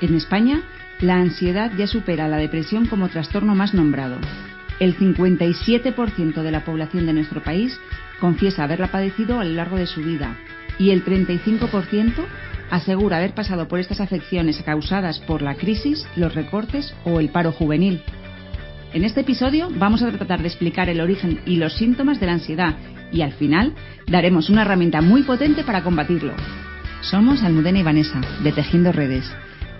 En España, la ansiedad ya supera la depresión como trastorno más nombrado. El 57% de la población de nuestro país confiesa haberla padecido a lo largo de su vida y el 35% asegura haber pasado por estas afecciones causadas por la crisis, los recortes o el paro juvenil. En este episodio vamos a tratar de explicar el origen y los síntomas de la ansiedad y al final daremos una herramienta muy potente para combatirlo. Somos Almudena y Vanessa, de Tejiendo Redes.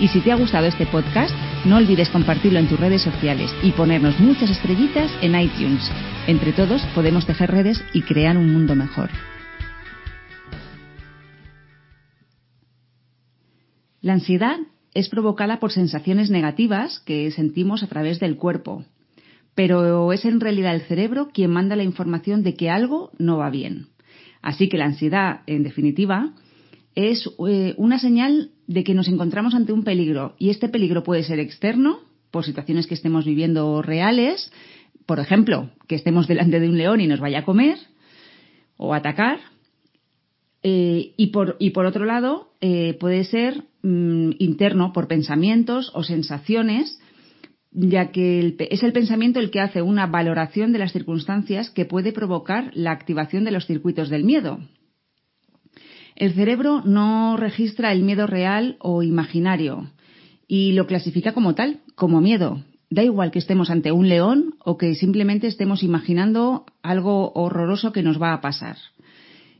Y si te ha gustado este podcast, no olvides compartirlo en tus redes sociales y ponernos muchas estrellitas en iTunes. Entre todos podemos tejer redes y crear un mundo mejor. La ansiedad es provocada por sensaciones negativas que sentimos a través del cuerpo, pero es en realidad el cerebro quien manda la información de que algo no va bien. Así que la ansiedad, en definitiva, es eh, una señal de que nos encontramos ante un peligro y este peligro puede ser externo, por situaciones que estemos viviendo reales, por ejemplo, que estemos delante de un león y nos vaya a comer o atacar, eh, y, por, y por otro lado, eh, puede ser mm, interno por pensamientos o sensaciones, ya que es el pensamiento el que hace una valoración de las circunstancias que puede provocar la activación de los circuitos del miedo. El cerebro no registra el miedo real o imaginario y lo clasifica como tal, como miedo. Da igual que estemos ante un león o que simplemente estemos imaginando algo horroroso que nos va a pasar.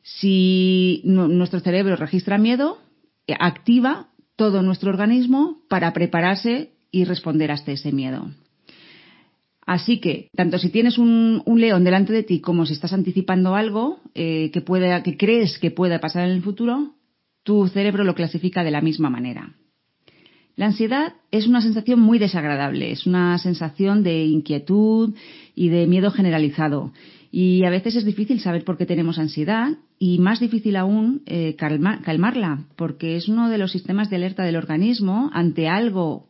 Si nuestro cerebro registra miedo, eh, activa todo nuestro organismo para prepararse y responder a ese miedo. Así que, tanto si tienes un, león delante de ti como si estás anticipando algo eh, que, que crees que pueda pasar en el futuro, tu cerebro lo clasifica de la misma manera. La ansiedad es una sensación muy desagradable, es una sensación de inquietud y de miedo generalizado. Y a veces es difícil saber por qué tenemos ansiedad y más difícil aún eh, calmarla, porque es uno de los sistemas de alerta del organismo ante algo,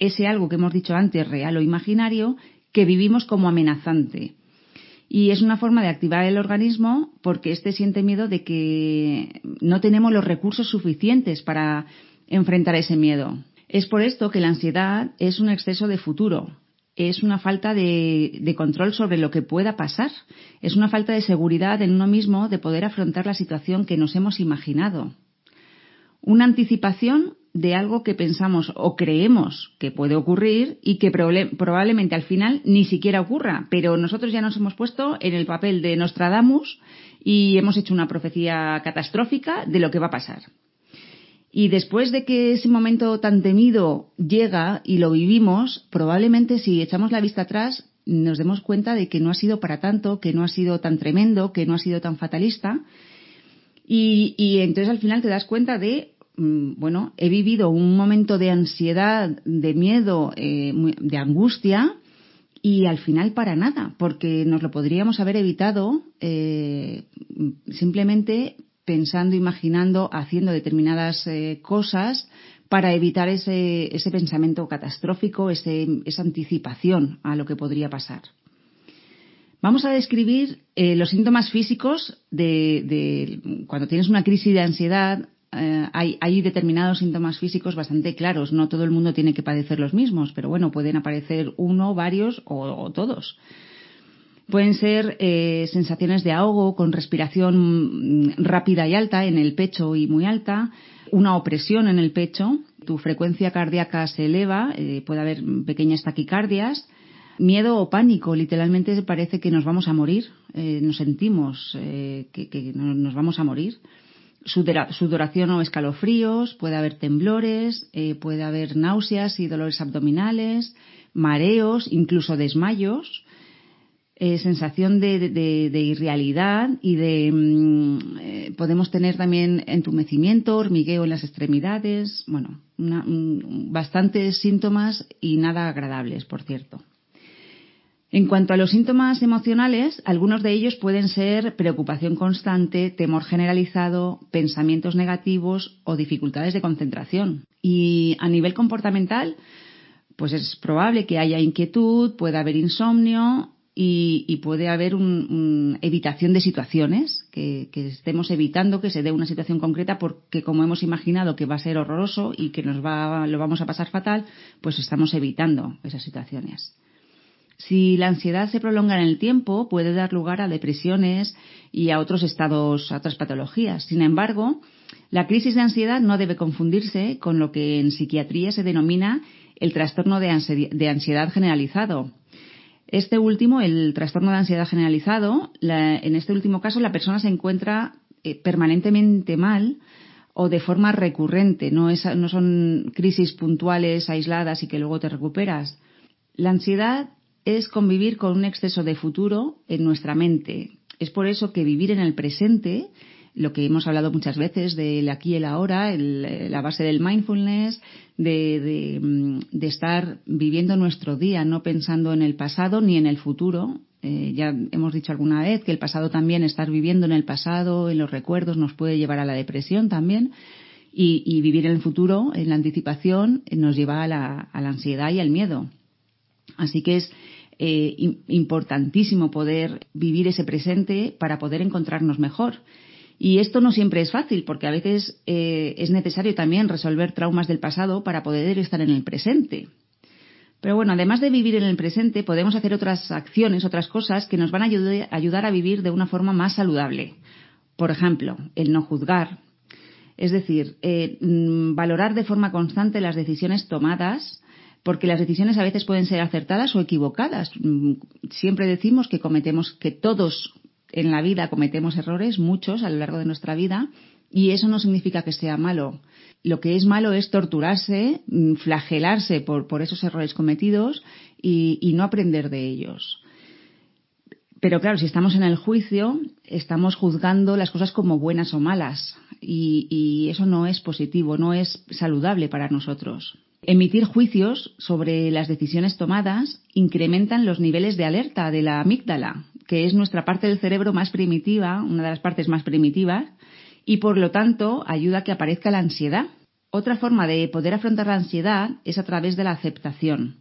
ese algo que hemos dicho antes, real o imaginario, que vivimos como amenazante. Y es una forma de activar el organismo porque éste siente miedo de que no tenemos los recursos suficientes para enfrentar ese miedo. Es por esto que la ansiedad es un exceso de futuro, es una falta de, control sobre lo que pueda pasar, es una falta de seguridad en uno mismo de poder afrontar la situación que nos hemos imaginado. Una anticipación de algo que pensamos o creemos que puede ocurrir y que probablemente al final ni siquiera ocurra, pero nosotros ya nos hemos puesto en el papel de Nostradamus y hemos hecho una profecía catastrófica de lo que va a pasar. Y después de que ese momento tan temido llega y lo vivimos, probablemente si echamos la vista atrás nos demos cuenta de que no ha sido para tanto, que no ha sido tan tremendo, que no ha sido tan fatalista. Y, entonces al final te das cuenta de, bueno, he vivido un momento de ansiedad, de miedo, eh, de angustia, y al final para nada, porque nos lo podríamos haber evitado eh, simplemente pensando, imaginando, haciendo determinadas eh, cosas para evitar ese, ese pensamiento catastrófico, esa anticipación a lo que podría pasar. Vamos a describir los síntomas físicos de, cuando tienes una crisis de ansiedad. Eh, hay, determinados síntomas físicos bastante claros. No todo el mundo tiene que padecer los mismos, pero bueno, pueden aparecer uno, varios o todos. Pueden ser eh, sensaciones de ahogo con respiración mm, rápida y alta en el pecho y muy alta, una opresión en el pecho, tu frecuencia cardíaca se eleva, eh, puede haber pequeñas taquicardias, miedo o pánico, literalmente parece que nos vamos a morir, eh, nos sentimos que, nos vamos a morir. Sudoración o escalofríos, puede haber temblores, puede haber náuseas y dolores abdominales, mareos, incluso desmayos eh, sensación de, irrealidad y de mm, eh, podemos tener también entumecimiento, hormigueo en las extremidades, bueno, bastantes síntomas y nada agradables, por cierto. En cuanto a los síntomas emocionales, algunos de ellos pueden ser preocupación constante, temor generalizado, pensamientos negativos o dificultades de concentración. Y a nivel comportamental, pues es probable que haya inquietud, pueda haber insomnio y, puede haber una evitación de situaciones, que, estemos evitando que se dé una situación concreta porque como hemos imaginado que va a ser horroroso y que nos va, lo vamos a pasar fatal, pues estamos evitando esas situaciones. Si la ansiedad se prolonga en el tiempo, puede dar lugar a depresiones y a otros estados, a otras patologías. Sin embargo, la crisis de ansiedad no debe confundirse con lo que en psiquiatría se denomina el trastorno de ansiedad generalizado, este último, el trastorno de ansiedad generalizado, en este último caso la persona se encuentra eh, permanentemente mal o de forma recurrente, no, no son crisis puntuales, aisladas y que luego te recuperas. La ansiedad es convivir con un exceso de futuro en nuestra mente. Es por eso que vivir en el presente lo que hemos hablado muchas veces del aquí y el ahora, la base del mindfulness, de, mm, de, estar viviendo nuestro día, no pensando en el pasado ni en el futuro. Eh, ya hemos dicho alguna vez que el pasado también, estar viviendo en el pasado, en los recuerdos, nos puede llevar a la depresión también. Y, vivir en el futuro, en la anticipación, nos lleva a la, a la ansiedad y al miedo. Así que es eh, importantísimo poder vivir ese presente para poder encontrarnos mejor. Y esto no siempre es fácil, porque a veces eh, es necesario también resolver traumas del pasado para poder estar en el presente. Pero bueno, además de vivir en el presente, podemos hacer otras acciones, otras cosas que nos van a ayudar a vivir de una forma más saludable. Por ejemplo, el no juzgar. Es decir, eh, mm, valorar de forma constante las decisiones tomadas, porque las decisiones a veces pueden ser acertadas o equivocadas. Mm, siempre decimos que cometemos, que todos en la vida cometemos errores, muchos a lo largo de nuestra vida, y eso no significa que sea malo. Lo que es malo es torturarse, mm, flagelarse por, esos errores cometidos y, no aprender de ellos. Pero claro, si estamos en el juicio, estamos juzgando las cosas como buenas o malas y, eso no es positivo, no es saludable para nosotros. Emitir juicios sobre las decisiones tomadas incrementan los niveles de alerta de la amígdala, que es nuestra parte del cerebro más primitiva, una de las partes más primitivas, y por lo tanto ayuda a que aparezca la ansiedad. Otra forma de poder afrontar la ansiedad es a través de la aceptación,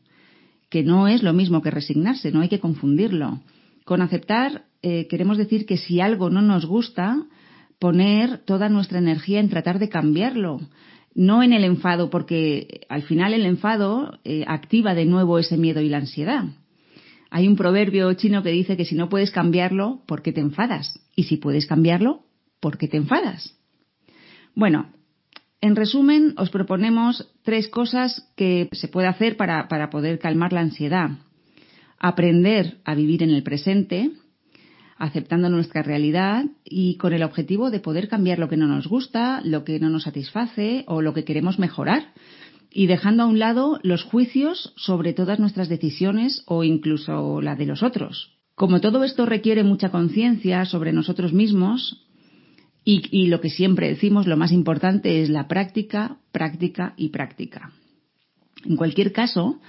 que no es lo mismo que resignarse, no hay que confundirlo. Con aceptar eh, queremos decir que si algo no nos gusta, poner toda nuestra energía en tratar de cambiarlo, no en el enfado, porque al final el enfado eh, activa de nuevo ese miedo y la ansiedad. Hay un proverbio chino que dice que si no puedes cambiarlo, ¿por qué te enfadas? Y si puedes cambiarlo, ¿por qué te enfadas? Bueno, en resumen, os proponemos tres cosas que se puede hacer para, para poder calmar la ansiedad. Aprender a vivir en el presente, aceptando nuestra realidad y con el objetivo de poder cambiar lo que no nos gusta, lo que no nos satisface o lo que queremos mejorar y dejando a un lado los juicios sobre todas nuestras decisiones o incluso la de los otros. Como todo esto requiere mucha conciencia sobre nosotros mismos, y, lo que siempre decimos, lo más importante es la práctica, práctica y práctica. En cualquier caso,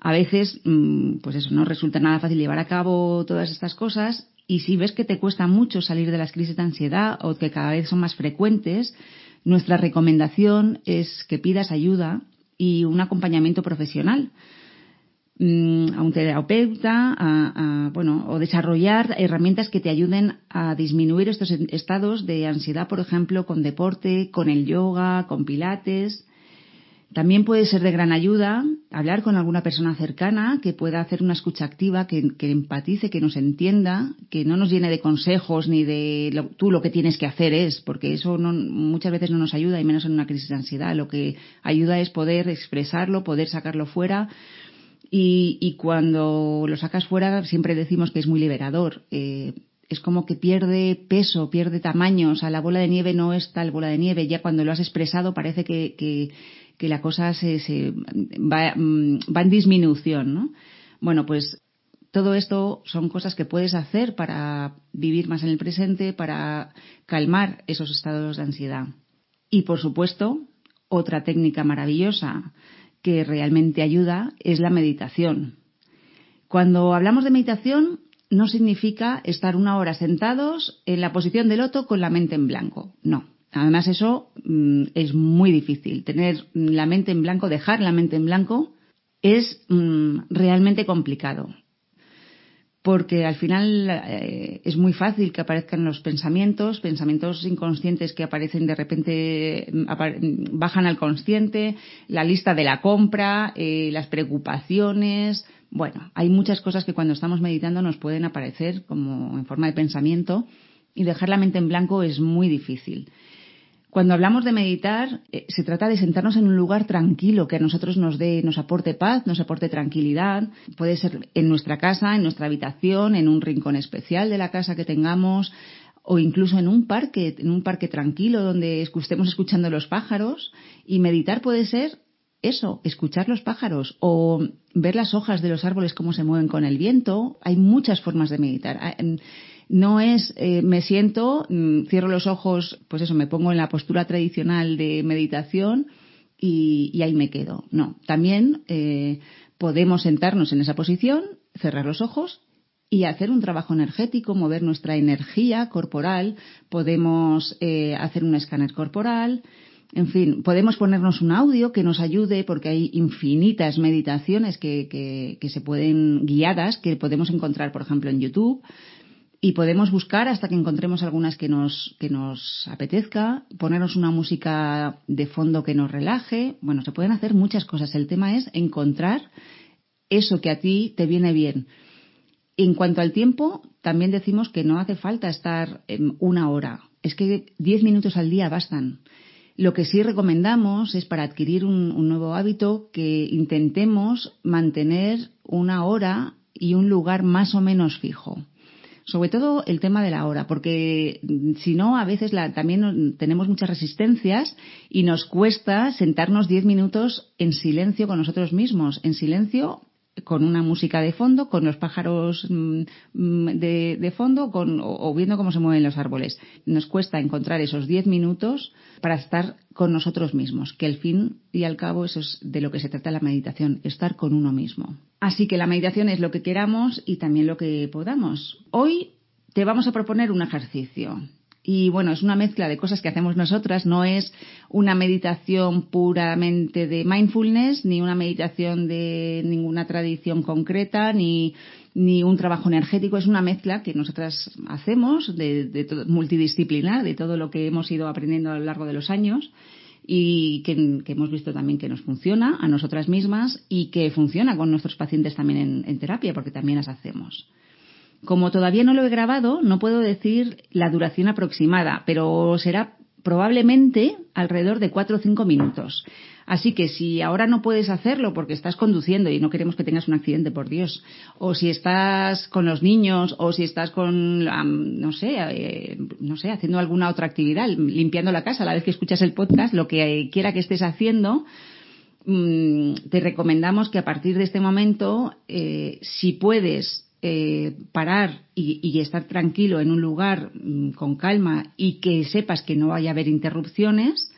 a veces, mm, pues eso, no resulta nada fácil llevar a cabo todas estas cosas y si ves que te cuesta mucho salir de las crisis de ansiedad o que cada vez son más frecuentes, nuestra recomendación es que pidas ayuda y un acompañamiento profesional mm, a un terapeuta, bueno, o desarrollar herramientas que te ayuden a disminuir estos estados de ansiedad, por ejemplo, con deporte, con el yoga, con pilates. También puede ser de gran ayuda hablar con alguna persona cercana que pueda hacer una escucha activa, que, empatice, que nos entienda, que no nos llene de consejos ni de tú lo que tienes que hacer es, porque eso muchas veces no nos ayuda y menos en una crisis de ansiedad. Lo que ayuda es poder expresarlo, poder sacarlo fuera. Y, cuando lo sacas fuera siempre decimos que es muy liberador. Eh, es como que pierde peso, pierde tamaño. O sea, la bola de nieve no es tal bola de nieve. Ya cuando lo has expresado parece que que la cosa se, se va, mm, va, en disminución, ¿no? Bueno, pues Todo esto son cosas que puedes hacer para vivir más en el presente, para calmar esos estados de ansiedad. Y, por supuesto, otra técnica maravillosa que realmente ayuda es la meditación. Cuando hablamos de meditación, no significa estar una hora sentados en la posición del loto con la mente en blanco. No. Además, eso mm, es muy difícil. Tener la mente en blanco, dejar la mente en blanco, es mm, realmente complicado porque al final eh, es muy fácil que aparezcan los pensamientos, pensamientos inconscientes que aparecen de repente, mm, bajan al consciente, la lista de la compra, eh, las preocupaciones. Bueno, hay muchas cosas que cuando estamos meditando nos pueden aparecer como en forma de pensamiento y dejar la mente en blanco es muy difícil. Cuando hablamos de meditar, eh, se trata de sentarnos en un lugar tranquilo que a nosotros nos dé, nos aporte paz, nos aporte tranquilidad. Puede ser en nuestra casa, en nuestra habitación, en un rincón especial de la casa que tengamos, o incluso en un parque, en un parque tranquilo donde estemos escuchando los pájaros. Y meditar puede ser eso, escuchar los pájaros o ver las hojas de los árboles cómo se mueven con el viento. Hay muchas formas de meditar. No es, eh, me siento, mm, cierro los ojos, pues eso, me pongo en la postura tradicional de meditación y, ahí me quedo. No, también eh, podemos sentarnos en esa posición, cerrar los ojos y hacer un trabajo energético, mover nuestra energía corporal, podemos eh, hacer un escáner corporal, en fin, podemos ponernos un audio que nos ayude porque hay infinitas meditaciones que, que, que se pueden guiadas que podemos encontrar, por ejemplo, en YouTube y podemos buscar hasta que encontremos algunas que nos, que nos apetezca, ponernos una música de fondo que nos relaje. Bueno, se pueden hacer muchas cosas. El tema es encontrar eso que a ti te viene bien. En cuanto al tiempo, también decimos que no hace falta estar una hora. Es que diez minutos al día bastan. Lo que sí recomendamos es para adquirir un nuevo hábito que intentemos mantener una hora y un lugar más o menos fijo sobre todo el tema de la hora, porque mm, si no, a veces la, también tenemos muchas resistencias y nos cuesta sentarnos diez minutos en silencio con nosotros mismos, en silencio con una música de fondo, con los pájaros mm, mm, de, fondo con, o, viendo cómo se mueven los árboles. Nos cuesta encontrar esos diez minutos para estar con nosotros mismos, que al fin y al cabo eso es de lo que se trata la meditación, estar con uno mismo. Así que la meditación es lo que queramos y también lo que podamos. Hoy te vamos a proponer un ejercicio. Y bueno, es una mezcla de cosas que hacemos nosotras, no es una meditación puramente de mindfulness, ni una meditación de ninguna tradición concreta, ni, ni un trabajo energético, es una mezcla que nosotras hacemos de, de multidisciplinar, de todo lo que hemos ido aprendiendo a lo largo de los años y que, hemos visto también que nos funciona a nosotras mismas y que funciona con nuestros pacientes también en terapia, porque también las hacemos. Como todavía no lo he grabado, no puedo decir la duración aproximada, pero será probablemente alrededor de cuatro o cinco minutos. Así que si ahora no puedes hacerlo porque estás conduciendo y no queremos que tengas un accidente, por Dios, o si estás con los niños, o si estás con, no sé, eh, no sé, haciendo alguna otra actividad, limpiando la casa a la vez que escuchas el podcast, lo que quiera que estés haciendo, mm, te recomendamos que a partir de este momento, eh, si puedes eh, parar y, estar tranquilo en un lugar mm, con calma y que sepas que no vaya a haber interrupciones,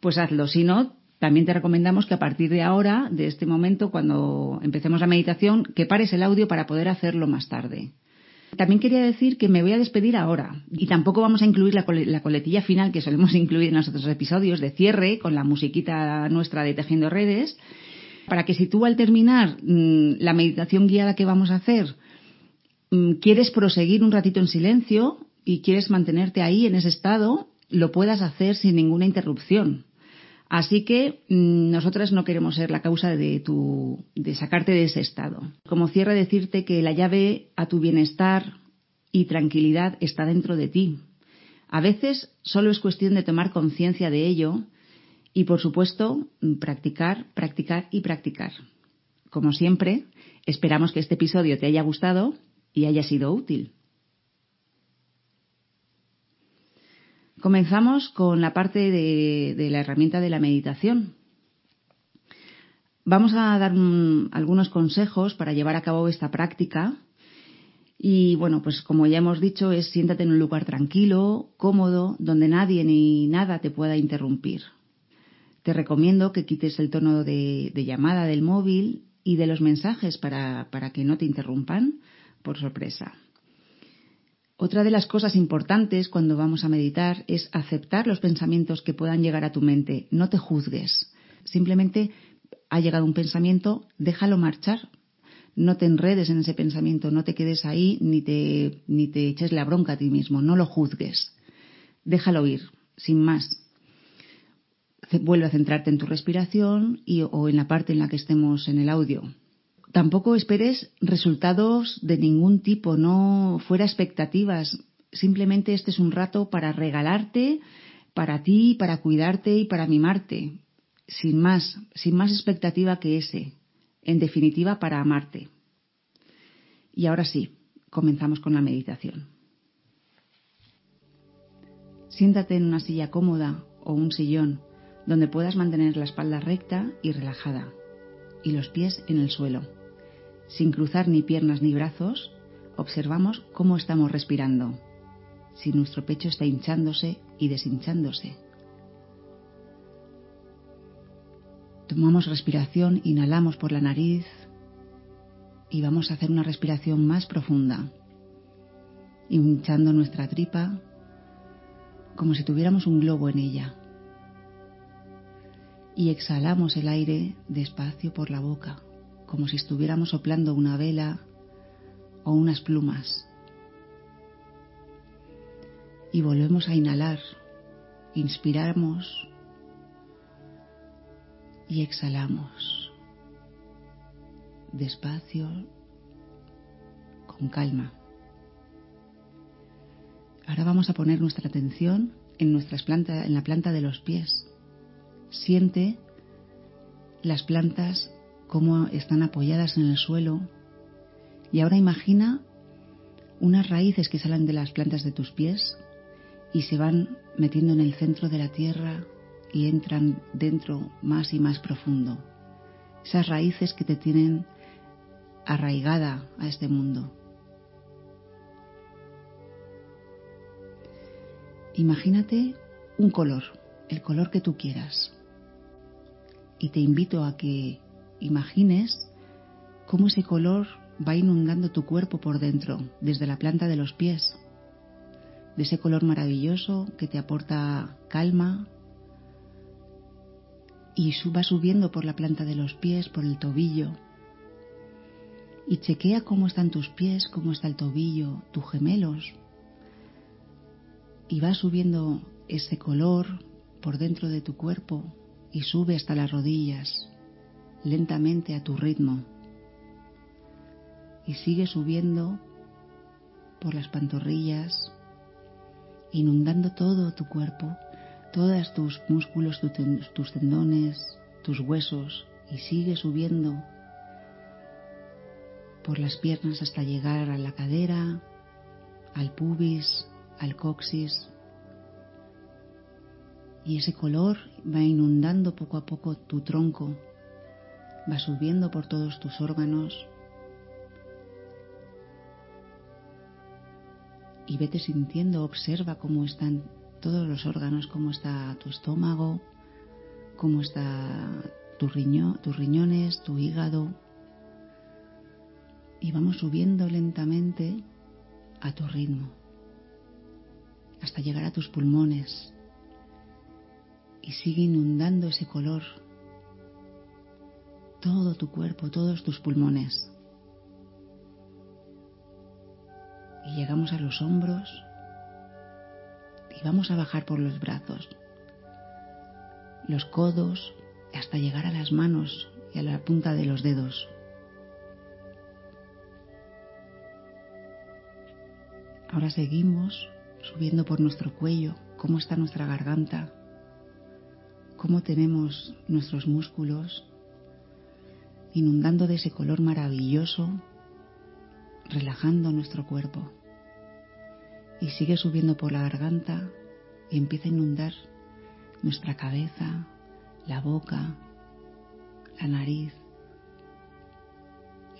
pues hazlo. Si no, también te recomendamos que a partir de ahora, de este momento, cuando empecemos la meditación, que pares el audio para poder hacerlo más tarde. También quería decir que me voy a despedir ahora y tampoco vamos a incluir la, la, coletilla final que solemos incluir en los otros episodios de cierre con la musiquita nuestra de Tejiendo Redes, para que si tú al terminar mm, la meditación guiada que vamos a hacer quieres proseguir un ratito en silencio y quieres mantenerte ahí en ese estado, lo puedas hacer sin ninguna interrupción. Así que mm, nosotras no queremos ser la causa de, tu, de sacarte de ese estado. Como cierre, decirte que la llave a tu bienestar y tranquilidad está dentro de ti. A veces solo es cuestión de tomar conciencia de ello y, por supuesto, practicar, practicar y practicar. Como siempre, esperamos que este episodio te haya gustado y haya sido útil. Comenzamos con la parte de, la herramienta de la meditación. Vamos a dar algunos consejos para llevar a cabo esta práctica Y bueno, pues como ya hemos dicho, es siéntate en un lugar tranquilo, cómodo, donde nadie ni nada te pueda interrumpir. Te recomiendo que quites el tono de, llamada del móvil y de los mensajes para, para que no te interrumpan por sorpresa. Otra de las cosas importantes cuando vamos a meditar es aceptar los pensamientos que puedan llegar a tu mente. No te juzgues. Simplemente ha llegado un pensamiento, déjalo marchar, no te enredes en ese pensamiento, no te quedes ahí ni te, ni te eches la bronca a ti mismo, no lo juzgues. Déjalo ir, sin más. Vuelve a centrarte en tu respiración y, o en la parte en la que estemos en el audio. Tampoco esperes resultados de ningún tipo, no fuera expectativas. Simplemente este es un rato para regalarte, para ti, para cuidarte y para mimarte. Sin más, sin más expectativa que ese en definitiva para amarte. Y ahora sí, comenzamos con la meditación. Siéntate en una silla cómoda o un sillón donde puedas mantener la espalda recta y relajada y los pies en el suelo. Sin cruzar ni piernas ni brazos, observamos cómo estamos respirando, si nuestro pecho está hinchándose y deshinchándose. Tomamos respiración, inhalamos por la nariz y vamos a hacer una respiración más profunda, hinchando nuestra tripa como si tuviéramos un globo en ella. Y exhalamos el aire despacio por la boca, como si estuviéramos soplando una vela o unas plumas. Y volvemos a inhalar. Inspiramos y exhalamos despacio, con calma. Ahora vamos a poner nuestra atención en, nuestras plantas, en la planta de los pies. Siente las plantas cómo están apoyadas en el suelo y ahora imagina unas raíces que salen de las plantas de tus pies y se van metiendo en el centro de la tierra y entran dentro más y más profundo. Esas raíces que te tienen arraigada a este mundo. Imagínate un color, el color que tú quieras. Y te invito a que imagines cómo ese color va inundando tu cuerpo por dentro, desde la planta de los pies, de ese color maravilloso que te aporta calma, y va subiendo por la planta de los pies, por el tobillo. Y chequea cómo están tus pies, cómo está el tobillo, tus gemelos. Y va subiendo ese color por dentro de tu cuerpo y sube hasta las rodillas, lentamente a tu ritmo. Y sigue subiendo por las pantorrillas, inundando todo tu cuerpo todos tus músculos, tus tendones, tus huesos y sigue subiendo por las piernas hasta llegar a la cadera, al pubis, al coxis. Y ese color va inundando poco a poco tu tronco, va subiendo por todos tus órganos. Y vete sintiendo, observa cómo están todos los órganos, cómo está tu estómago, cómo está tu riñón, tus riñones, tu hígado. Y vamos subiendo lentamente a tu ritmo, hasta llegar a tus pulmones. Y sigue inundando ese color todo tu cuerpo, todos tus pulmones. Y llegamos a los hombros y vamos a bajar por los brazos, los codos, hasta llegar a las manos y a la punta de los dedos. Ahora seguimos subiendo por nuestro cuello, cómo está nuestra garganta, cómo tenemos nuestros músculos, inundando de ese color maravilloso, relajando nuestro cuerpo y sigue subiendo por la garganta y empieza a inundar nuestra cabeza, la boca, la nariz,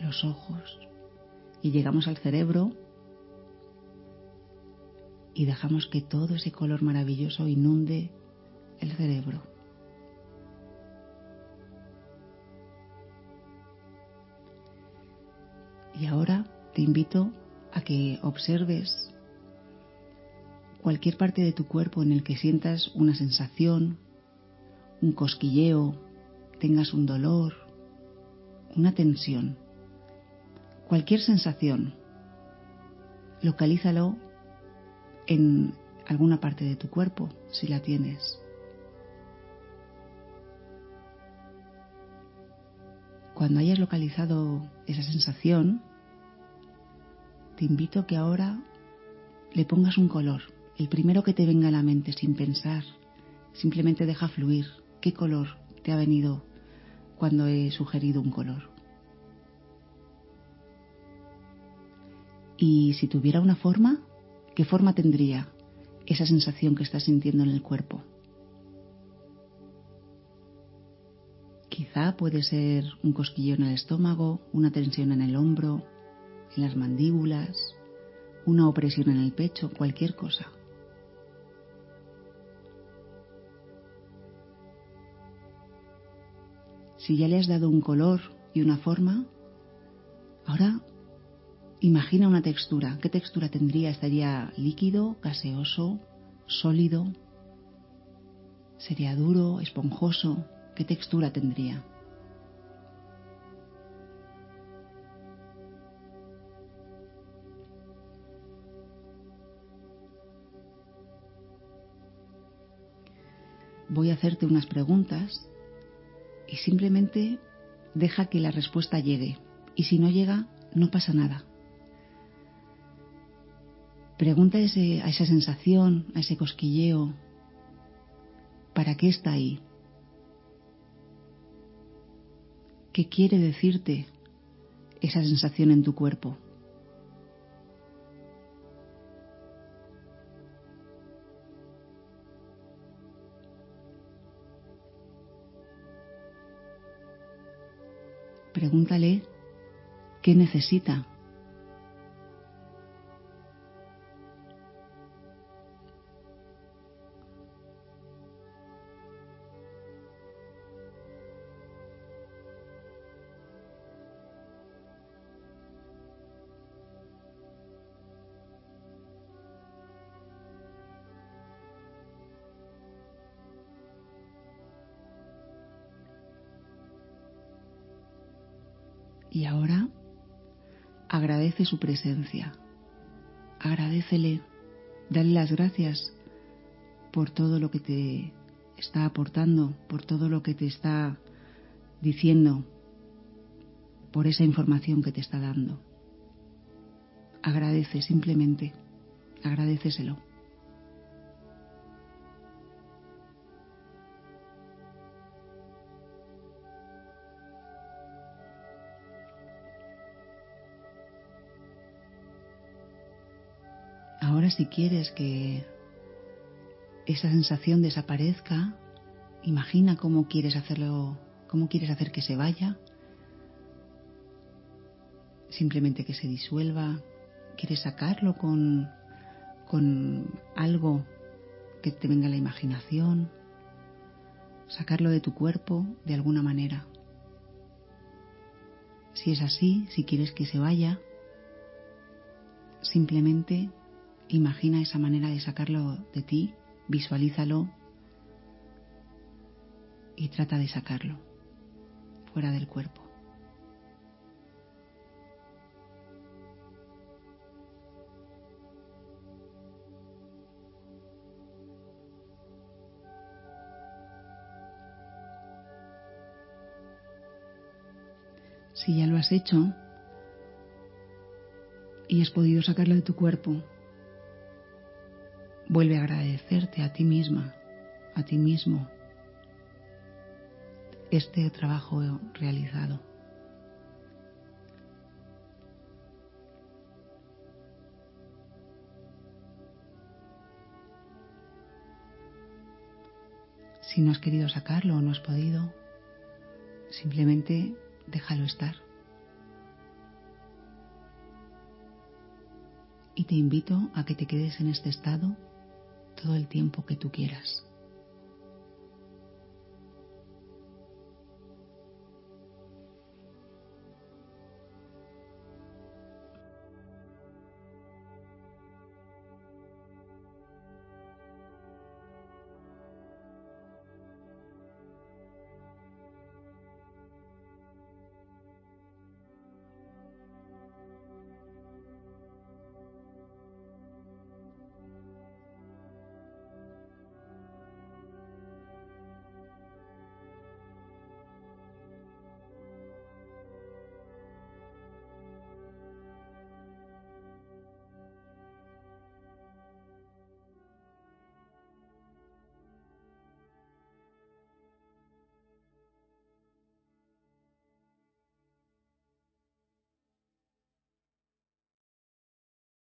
los ojos y llegamos al cerebro y dejamos que todo ese color maravilloso inunde el cerebro. Y ahora te invito a que observes cualquier parte de tu cuerpo en el que sientas una sensación, un cosquilleo, tengas un dolor, una tensión, cualquier sensación, localízalo en alguna parte de tu cuerpo, si la tienes. Cuando hayas localizado esa sensación, te invito a que ahora le pongas un color, el primero que te venga a la mente sin pensar. Simplemente deja fluir qué color te ha venido cuando he sugerido un color. Y si tuviera una forma, ¿qué forma tendría esa sensación que estás sintiendo en el cuerpo? Puede ser un cosquillo en el estómago, una tensión en el hombro, en las mandíbulas, una opresión en el pecho, cualquier cosa. Si ya le has dado un color y una forma, ahora imagina una textura. ¿Qué textura tendría? ¿Estaría líquido, gaseoso, sólido? ¿Sería duro, esponjoso? ¿Qué textura tendría? voy a hacerte unas preguntas y simplemente deja que la respuesta llegue. Y si no llega, no pasa nada. Pregunta a esa sensación, a ese cosquilleo, ¿para qué está ahí? ¿Qué quiere decirte esa sensación en tu cuerpo? Pregúntale qué necesita. Y ahora agradece su presencia. Agradecele, dale las gracias por todo lo que te está aportando, por todo lo que te está diciendo, por esa información que te está dando. Agradece simplemente, agradeceselo. Si quieres que esa sensación desaparezca, imagina cómo quieres hacerlo, cómo quieres hacer que se vaya. Simplemente que se disuelva. Quieres sacarlo con, con algo que te venga a la imaginación. Sacarlo de tu cuerpo de alguna manera. Si es así, si quieres que se vaya, simplemente Imagina esa manera de sacarlo de ti, visualízalo y trata de sacarlo fuera del cuerpo. Si ya lo has hecho y has podido sacarlo de tu cuerpo, Vuelve a agradecerte a ti misma, a ti mismo, este trabajo realizado. Si no has querido sacarlo o no has podido, simplemente déjalo estar. y te invito a que te quedes en este estado todo el tiempo que tú quieras.